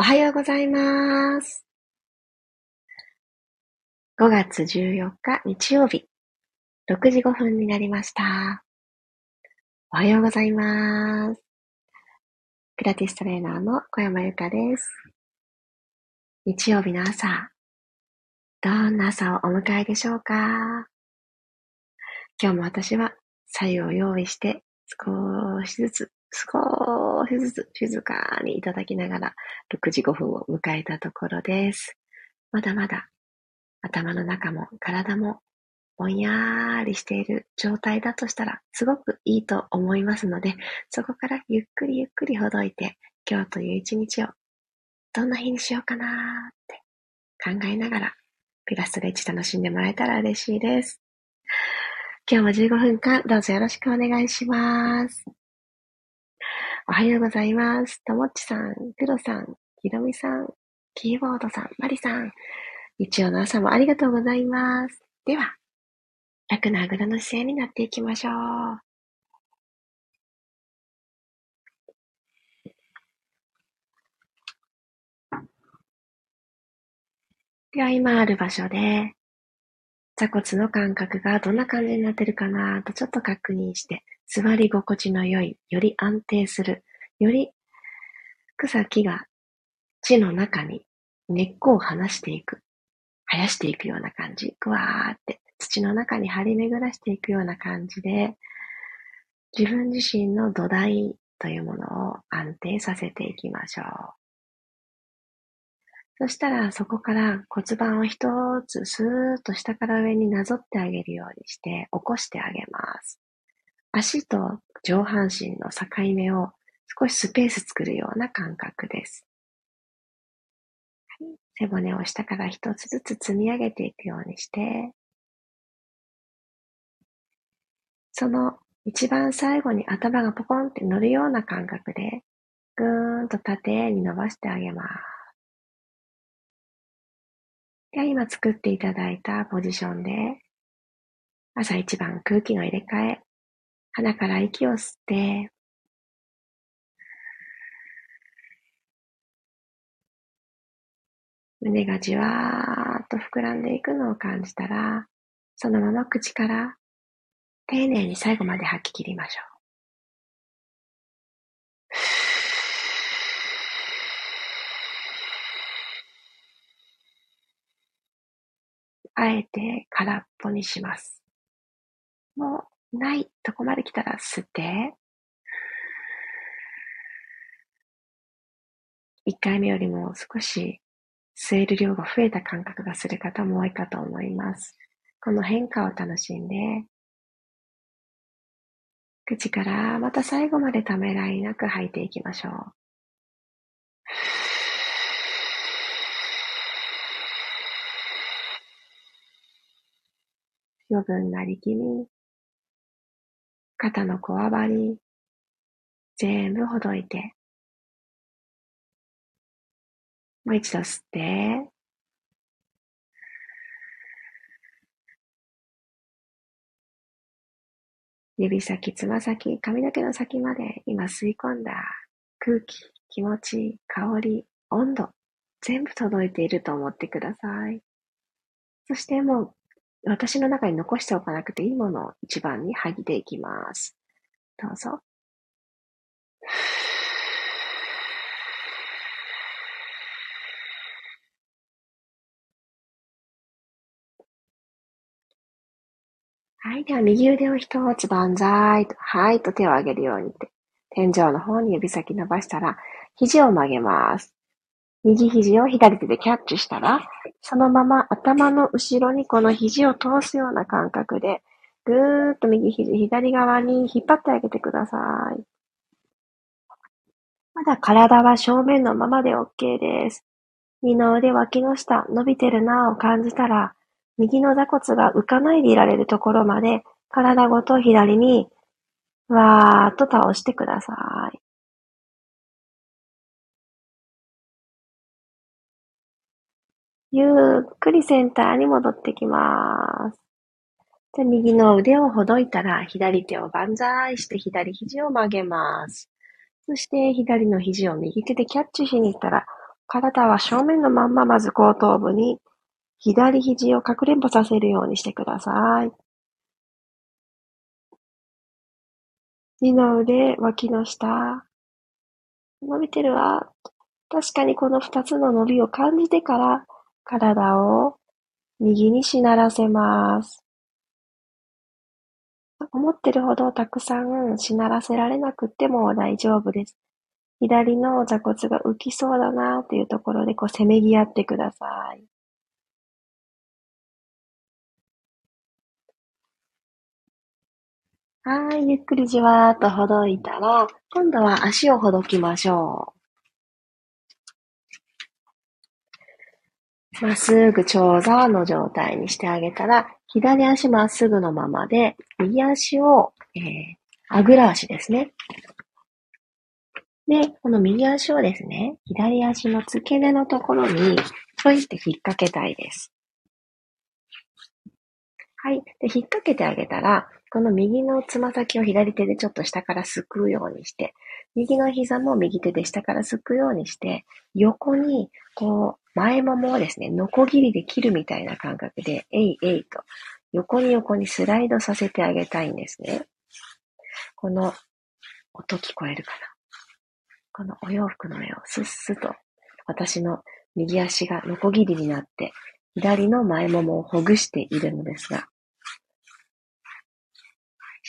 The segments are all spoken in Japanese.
おはようございます。5月14日日曜日、6時5分になりました。おはようございます。ピラティストレーナーの小山由かです。日曜日の朝、どんな朝をお迎えでしょうか今日も私は左右を用意して少しずつ少しずつ静かにいただきながら6時5分を迎えたところです。まだまだ頭の中も体もぼんやーりしている状態だとしたらすごくいいと思いますので、そこからゆっくりゆっくりほどいて今日という一日をどんな日にしようかなーって考えながらピラストレッチ楽しんでもらえたら嬉しいです。今日も15分間どうぞよろしくお願いします。おはようございます。ともっちさん、くろさん、ひろみさん、キーボードさん、まりさん。日曜の朝もありがとうございます。では、楽なあぐらの姿勢になっていきましょう。では、今ある場所で、座骨の感覚がどんな感じになってるかなとちょっと確認して、座り心地の良い、より安定する、より草木が地の中に根っこを離していく、生やしていくような感じ、ぐわーって土の中に張り巡らしていくような感じで、自分自身の土台というものを安定させていきましょう。そしたらそこから骨盤を一つスーッと下から上になぞってあげるようにして起こしてあげます。足と上半身の境目を少しスペース作るような感覚です。背骨を下から一つずつ積み上げていくようにして、その一番最後に頭がポコンって乗るような感覚で、ぐーんと縦に伸ばしてあげます。では今作っていただいたポジションで、朝一番空気の入れ替え、鼻から息を吸って、胸がじわーっと膨らんでいくのを感じたら、そのまま口から丁寧に最後まで吐き切りましょう。あえて空っぽにします。もうないとこまで来たら吸って、一回目よりも少し吸える量が増えた感覚がする方も多いかと思います。この変化を楽しんで、口からまた最後までためらいなく吐いていきましょう。余分な力み、肩のこわばり、全部ほどいて、もう一度吸って、指先、つま先、髪の毛の先まで今吸い込んだ空気、気持ち、香り、温度、全部届いていると思ってください。そしてもう私の中に残しておかなくていいものを一番に吐いていきます。どうぞ。はい。では、右腕を一つ万歳と、はい。と手を上げるように。天井の方に指先伸ばしたら、肘を曲げます。右肘を左手でキャッチしたら、そのまま頭の後ろにこの肘を通すような感覚で、ぐーっと右肘左側に引っ張ってあげてください。まだ体は正面のままで OK です。二の腕脇の下伸びてるなぁを感じたら、右の座骨が浮かないでいられるところまで、体ごと左に、わーっと倒してください。ゆっくりセンターに戻ってきます。じゃ右の腕をほどいたら、左手を万歳して左肘を曲げます。そして左の肘を右手でキャッチしに行ったら、体は正面のまんままず後頭部に左肘をかくれんぼさせるようにしてください。二の腕、脇の下。伸びてるわ。確かにこの二つの伸びを感じてから体を右にしならせます。思ってるほどたくさんしならせられなくても大丈夫です。左の座骨が浮きそうだなっていうところでこうせめぎ合ってください。はい、ゆっくりじわーっとほどいたら、今度は足をほどきましょう。まっすぐ長座の状態にしてあげたら、左足まっすぐのままで、右足を、えー、あぐら足ですね。で、この右足をですね、左足の付け根のところに、ちょいって引っ掛けたいです。はい。で、引っ掛けてあげたら、この右のつま先を左手でちょっと下からすくうようにして、右の膝も右手で下からすくうようにして、横に、こう、前ももをですね、ノコギリで切るみたいな感覚で、えいえいと、横に横にスライドさせてあげたいんですね。この、音聞こえるかな？このお洋服の上をスッスと、私の右足がノコギリになって、左の前ももをほぐしているのですが、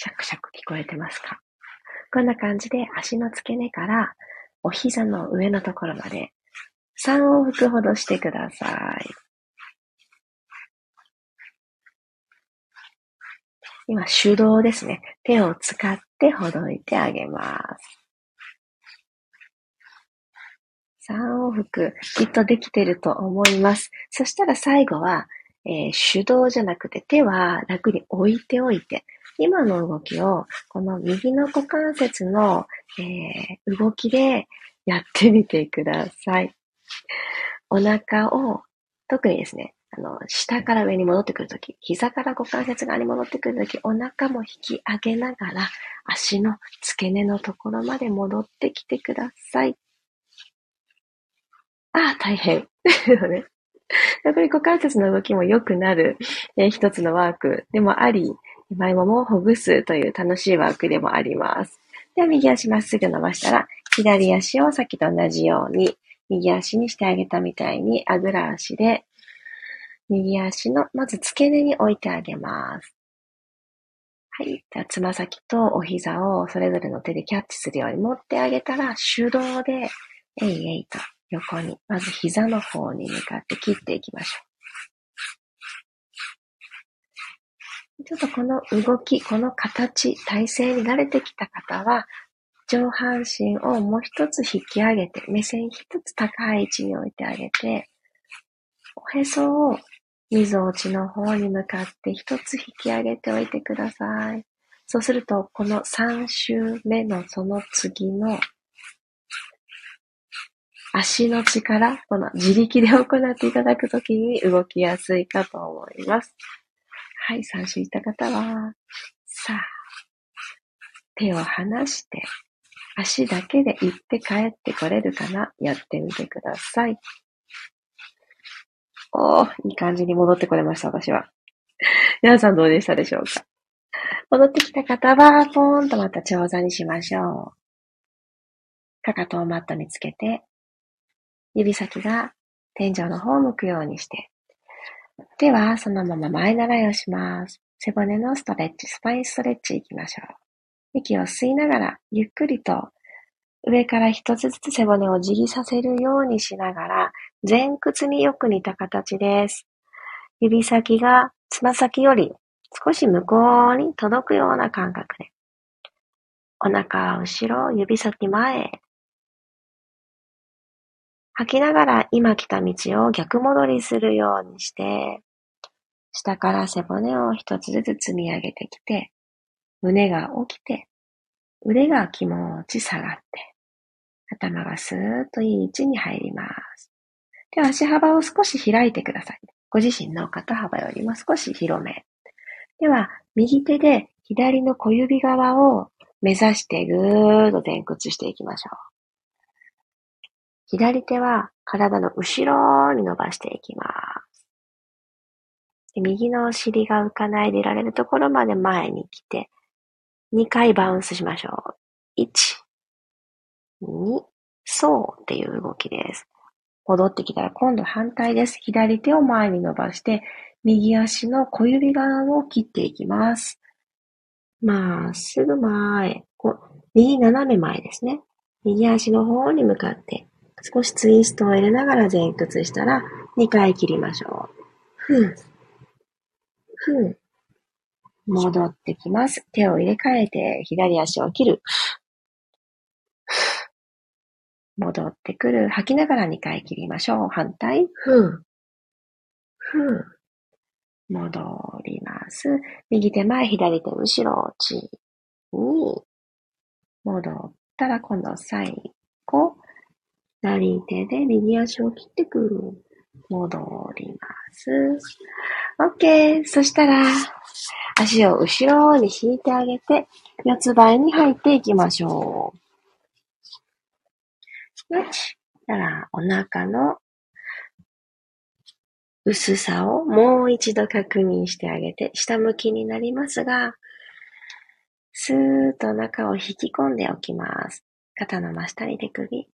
シャクシャク聞こえてますか？こんな感じで足の付け根からお膝の上のところまで3往復ほどしてください。今手動ですね。手を使ってほどいてあげます。3往復、きっとできてると思います。そしたら最後は、えー、手動じゃなくて手は楽に置いておいて、今の動きを、この右の股関節の、えー、動きでやってみてください。お腹を、特にですね、あの、下から上に戻ってくるとき、膝から股関節側に戻ってくるとき、お腹も引き上げながら、足の付け根のところまで戻ってきてください。ああ、大変。やっぱり股関節の動きも良くなる、えー、一つのワークでもあり、前ももをほぐすという楽しいワークでもあります。では、右足まっすぐ伸ばしたら、左足をさっきと同じように、右足にしてあげたみたいに、あぐら足で、右足の、まず付け根に置いてあげます。はい。では、つま先とお膝をそれぞれの手でキャッチするように持ってあげたら、手動で、えいえいと横に、まず膝の方に向かって切っていきましょう。ちょっとこの動き、この形、体勢に慣れてきた方は、上半身をもう一つ引き上げて、目線一つ高い位置に置いてあげて、おへそを溝落ちの方に向かって一つ引き上げておいてください。そうすると、この3周目のその次の足の力、この自力で行っていただくときに動きやすいかと思います。はい、参集した方は、さあ、手を離して、足だけで行って帰ってこれるかなやってみてください。おー、いい感じに戻ってこれました、私は。皆さんどうでしたでしょうか？戻ってきた方は、ポーンとまた長座にしましょう。かかとをマットにつけて、指先が天井の方を向くようにして、では、そのまま前習いをします。背骨のストレッチ、スパインストレッチいきましょう。息を吸いながら、ゆっくりと上から一つずつ背骨をじりさせるようにしながら、前屈によく似た形です。指先がつま先より少し向こうに届くような感覚で。お腹は後ろ、指先前。吐きながら今来た道を逆戻りするようにして、下から背骨を一つずつ積み上げてきて、胸が起きて、腕が気持ち下がって、頭がスーッといい位置に入ります。で足幅を少し開いてください。ご自身の肩幅よりも少し広め。では、右手で左の小指側を目指してぐーっと前屈していきましょう。左手は体の後ろに伸ばしていきます。右のお尻が浮かないでいられるところまで前に来て、2回バウンスしましょう。1、2、そうっていう動きです。戻ってきたら今度反対です。左手を前に伸ばして、右足の小指側を切っていきます。まっすぐ前。右斜め前ですね。右足の方に向かって、少しツイストを入れながら前屈したら、2回切りましょう。ふん。ふん。戻ってきます。手を入れ替えて、左足を切る。戻ってくる。吐きながら2回切りましょう。反対。ふん。ふん。戻ります。右手前、左手後ろ、ち、に。戻ったら今度最後。左手で右足を切ってくる。戻ります。OK。そしたら、足を後ろに引いてあげて、四つ倍に入っていきましょう。よし。たら、お腹の薄さをもう一度確認してあげて、下向きになりますが、スーッと中を引き込んでおきます。肩の真下に手首、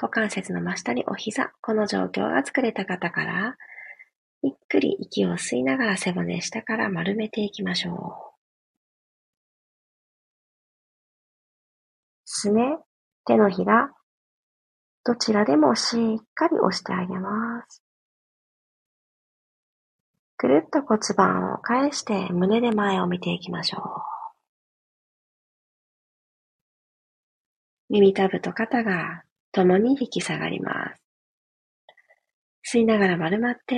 股関節の真下にお膝。この状況が作れた方から、ゆっくり息を吸いながら背骨下から丸めていきましょう。すね、手のひら、どちらでもしっかり押してあげます。くるっと骨盤を返して胸で前を見ていきましょう。耳たぶと肩が共に引き下がります。吸いながら丸まって、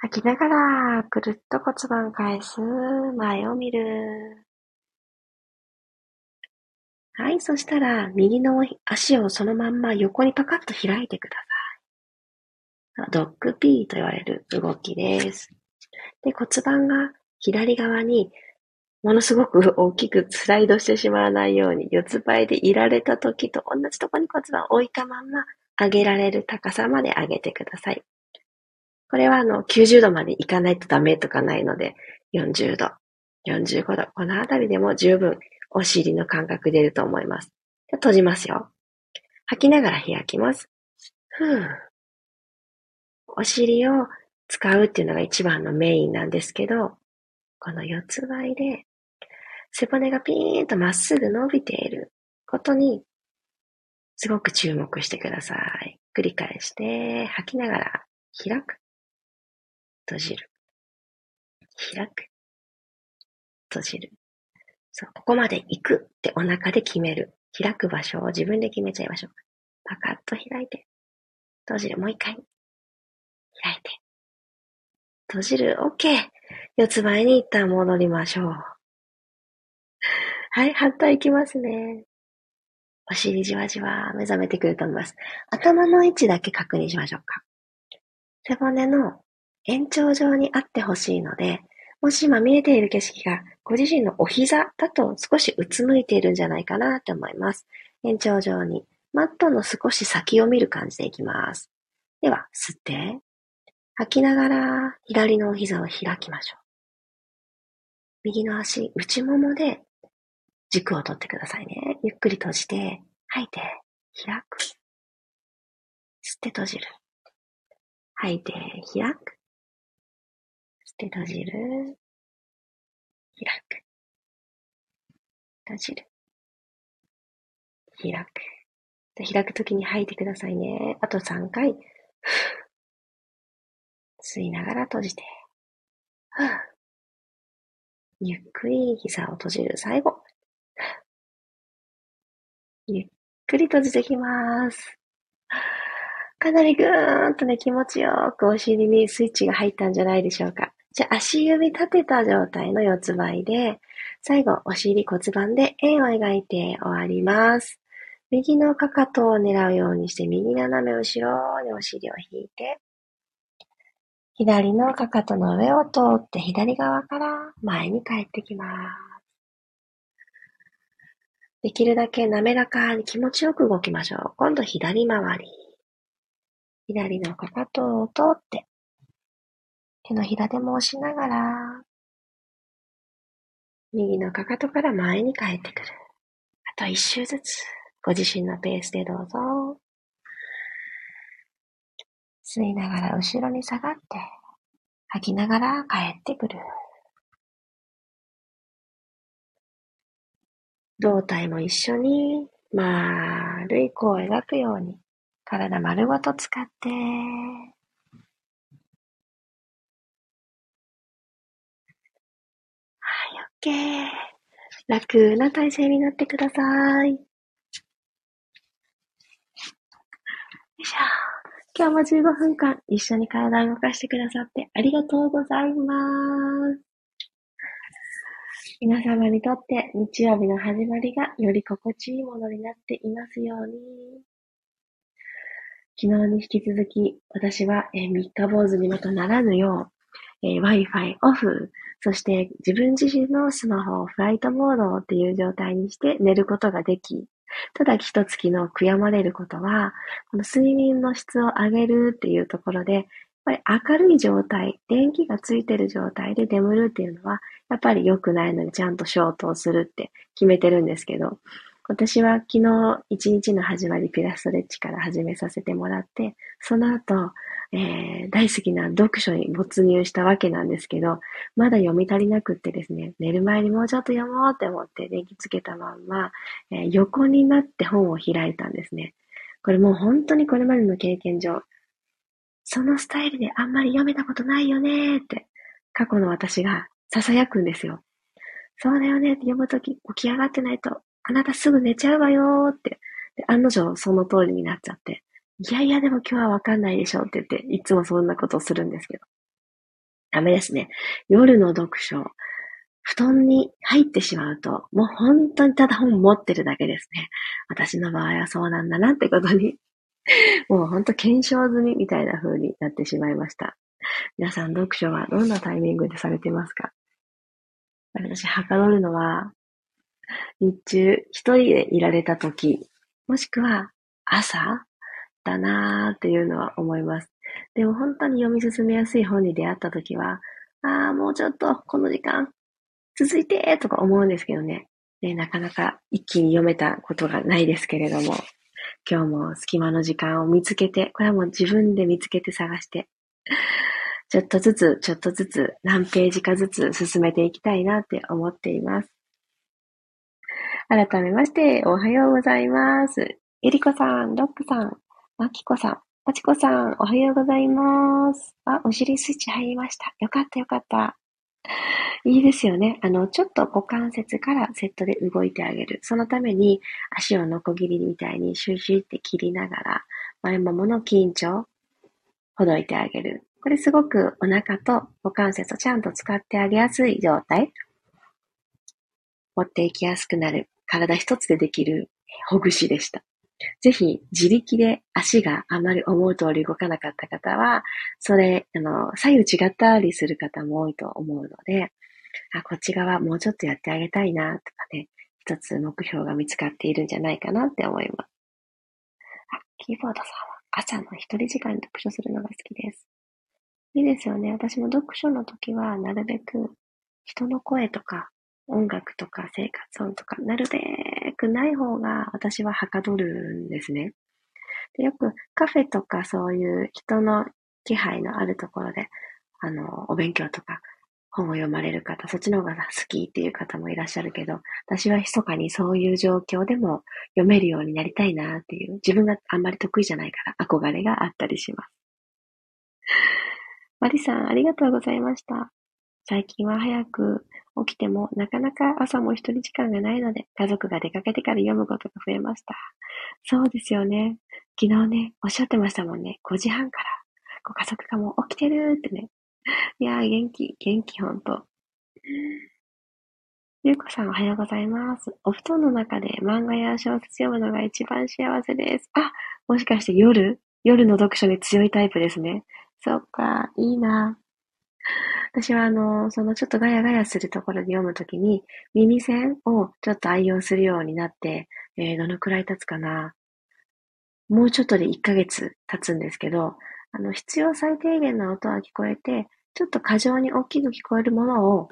吐きながらくるっと骨盤返す、前を見る。はい、そしたら、右の足をそのまんま横にパカッと開いてください。ドッグピーと言われる動きです。で、骨盤が左側にものすごく大きくスライドしてしまわないように、四つ倍でいられた時と同じとこに骨盤を置いたまんま上げられる高さまで上げてください。これはあの90度までいかないとダメとかないので、40度、45度、このあたりでも十分お尻の感覚出ると思います。閉じますよ。吐きながら開きます。ふぅ。お尻を使うっていうのが一番のメインなんですけど、この四つ倍で背骨がピーンとまっすぐ伸びていることにすごく注目してください。繰り返して吐きながら開く。閉じる。開く。閉じる。そう、ここまで行くってお腹で決める。開く場所を自分で決めちゃいましょう。パカッと開いて。閉じる。もう一回。開いて。閉じる。OK。四つ前に一旦戻りましょう。はい、反対いきますね。お尻じわじわ目覚めてくると思います。頭の位置だけ確認しましょうか。背骨の延長上にあってほしいので、もし今見えている景色がご自身のお膝だと少しうつむいているんじゃないかなと思います。延長上にマットの少し先を見る感じでいきます。では、吸って、吐きながら左のお膝を開きましょう。右の足、内ももで軸を取ってくださいね。ゆっくり閉じて、吐いて、開く。吸って閉じる。吐いて、開く。で、閉じる。開く。閉じる。開く。開くときに吐いてくださいね。あと3回。吸いながら閉じて。ゆっくり膝を閉じる。最後。ゆっくり閉じてきます。かなりぐーんとね、気持ちよくお尻にスイッチが入ったんじゃないでしょうか。じゃあ足指立てた状態の四つ倍で、最後お尻骨盤で円を描いて終わります。右のかかとを狙うようにして、右斜め後ろにお尻を引いて、左のかかとの上を通って左側から前に帰ってきます。できるだけ滑らかに気持ちよく動きましょう。今度左回り。左のかかとを通って、手のひらでも押しながら、右のかかとから前に帰ってくる。あと一周ずつ、ご自身のペースでどうぞ。吸いながら後ろに下がって、吐きながら帰ってくる。胴体も一緒に丸い弧を描くように体丸ごと使って、はい、OK。楽な体勢になってください。よいしょ。今日も15分間一緒に体を動かしてくださってありがとうございます。皆様にとって日曜日の始まりがより心地いいものになっていますように。昨日に引き続き私は、えー、三日坊主にまたならぬよう、えー、Wi-Fi オフ、そして自分自身のスマホをフライトモードっていう状態にして寝ることができ、ただ一月の悔やまれることは、この睡眠の質を上げるっていうところで、やっぱり明るい状態、電気がついてる状態で眠るっていうのは、やっぱり良くないのにちゃんと消灯するって決めてるんですけど、私は昨日一日の始まりピラストレッチから始めさせてもらって、その後、えー、大好きな読書に没入したわけなんですけど、まだ読み足りなくってですね、寝る前にもうちょっと読もうって思って電気つけたまんま、えー、横になって本を開いたんですね。これもう本当にこれまでの経験上、そのスタイルであんまり読めたことないよねって、過去の私が囁くんですよ。そうだよねって読むとき起き上がってないと、あなたすぐ寝ちゃうわよって。案の定その通りになっちゃって。いやいや、でも今日はわかんないでしょって言って、いつもそんなことをするんですけど。ダメですね。夜の読書、布団に入ってしまうと、もう本当にただ本持ってるだけですね。私の場合はそうなんだなってことに、もう本当検証済みみたいな風になってしまいました。皆さん読書はどんなタイミングでされてますか？私、はかどるのは、日中一人でいられた時、もしくは朝だなーっていうのは思います。でも本当に読み進めやすい本に出会ったときは、ああ、もうちょっとこの時間続いてとか思うんですけどね。で、なかなか一気に読めたことがないですけれども、今日も隙間の時間を見つけて、これはもう自分で見つけて探して、ちょっとずつ、ちょっとずつ、何ページかずつ進めていきたいなって思っています。改めまして、おはようございます。ゆりこさん、ロックさん、まきこさん、まちこさん、おはようございます。あ、お尻スイッチ入りました。よかったよかった。いいですよね。あの、ちょっと股関節からセットで動いてあげる。そのために足をノコギリみたいにシュシュって切りながら、前ももの緊張、ほどいてあげる。これすごくお腹と股関節をちゃんと使ってあげやすい状態。持っていきやすくなる。体一つでできるほぐしでした。ぜひ自力で足があまり思う通り動かなかった方は、それ、あの、左右違ったりする方も多いと思うので、あ、こっち側もうちょっとやってあげたいな、とかね、一つ目標が見つかっているんじゃないかなって思います。あ、キーボードさんは朝の一人時間に読書するのが好きです。いいですよね。私も読書の時はなるべく人の声とか音楽とか生活音とか、なるべくない方が私ははかどるんですね。でよくカフェとかそういう人の気配のあるところで、あの、お勉強とか本を読まれる方、そっちの方が好きっていう方もいらっしゃるけど、私は密かにそういう状況でも読めるようになりたいなっていう、自分があんまり得意じゃないから憧れがあったりします。マリさん、ありがとうございました。最近は早く起きてもなかなか朝も一人時間がないので、家族が出かけてから読むことが増えました。そうですよね。昨日ね、おっしゃってましたもんね。5時半からご家族がもう起きてるってね。いやー、元気、元気ほんと。ゆうこさんおはようございます。お布団の中で漫画や小説読むのが一番幸せです。あ、もしかして夜？夜の読書に強いタイプですね。そっか、いいな。私はあの、そのちょっとガヤガヤするところで読むときに、耳栓をちょっと愛用するようになって、えー、どのくらい経つかな。もうちょっとで1ヶ月経つんですけど、あの、必要最低限の音は聞こえて、ちょっと過剰に大きく聞こえるものを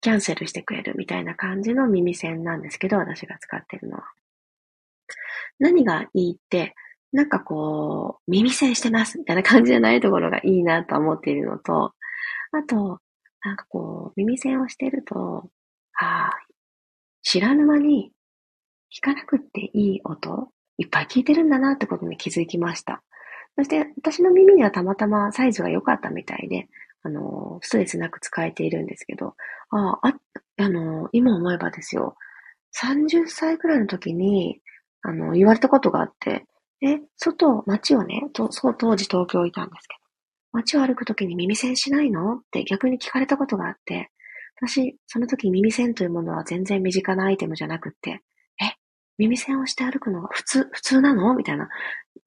キャンセルしてくれるみたいな感じの耳栓なんですけど、私が使ってるのは。何がいいって、なんかこう、耳栓してますみたいな感じじゃないところがいいなと思っているのと、あと、なんかこう、耳栓をしてると、ああ、知らぬ間に、聞かなくっていい音、いっぱい聞いてるんだなってことに気づきました。そして、私の耳にはたまたまサイズが良かったみたいで、あの、ストレスなく使えているんですけど、ああ、あの、今思えばですよ、30歳くらいの時に、あの、言われたことがあって、え、外、街をね、とそう、当時東京いたんですけど、街を歩くときに耳栓しないの？って逆に聞かれたことがあって、私、その時耳栓というものは全然身近なアイテムじゃなくって、え、耳栓をして歩くのが普通、普通なの？みたいな。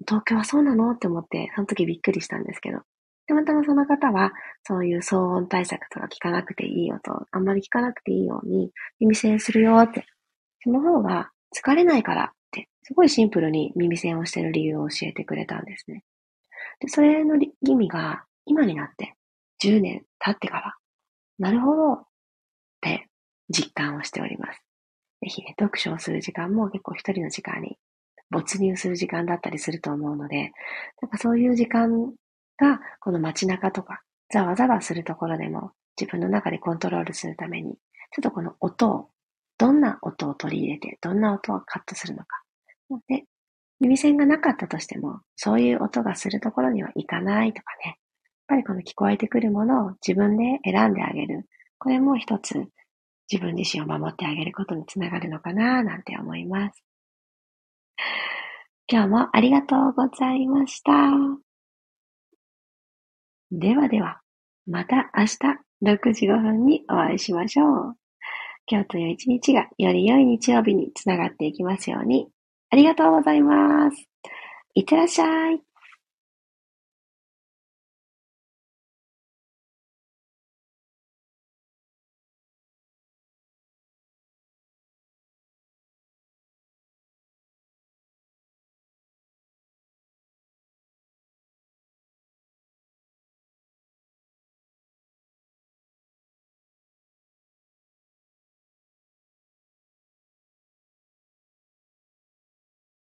東京はそうなの？って思って、その時びっくりしたんですけど。たまたまその方は、そういう騒音対策とか聞かなくていいよと、あんまり聞かなくていいように、耳栓するよって。その方が疲れないからって、すごいシンプルに耳栓をしてる理由を教えてくれたんですね。で、それの意味が、今になって、10年経ってから、なるほどって実感をしております。ぜひね、読書をする時間も結構一人の時間に没入する時間だったりすると思うので、なんかそういう時間が、この街中とか、ざわざわするところでも自分の中でコントロールするために、ちょっとこの音を、どんな音を取り入れて、どんな音をカットするのか。で、耳栓がなかったとしても、そういう音がするところには行かないとかね。やっぱりこの聞こえてくるものを自分で選んであげる。これも一つ自分自身を守ってあげることにつながるのかななんて思います。今日もありがとうございました。ではでは、また明日6時5分にお会いしましょう。今日という一日がより良い日曜日につながっていきますように。ありがとうございます。いってらっしゃい。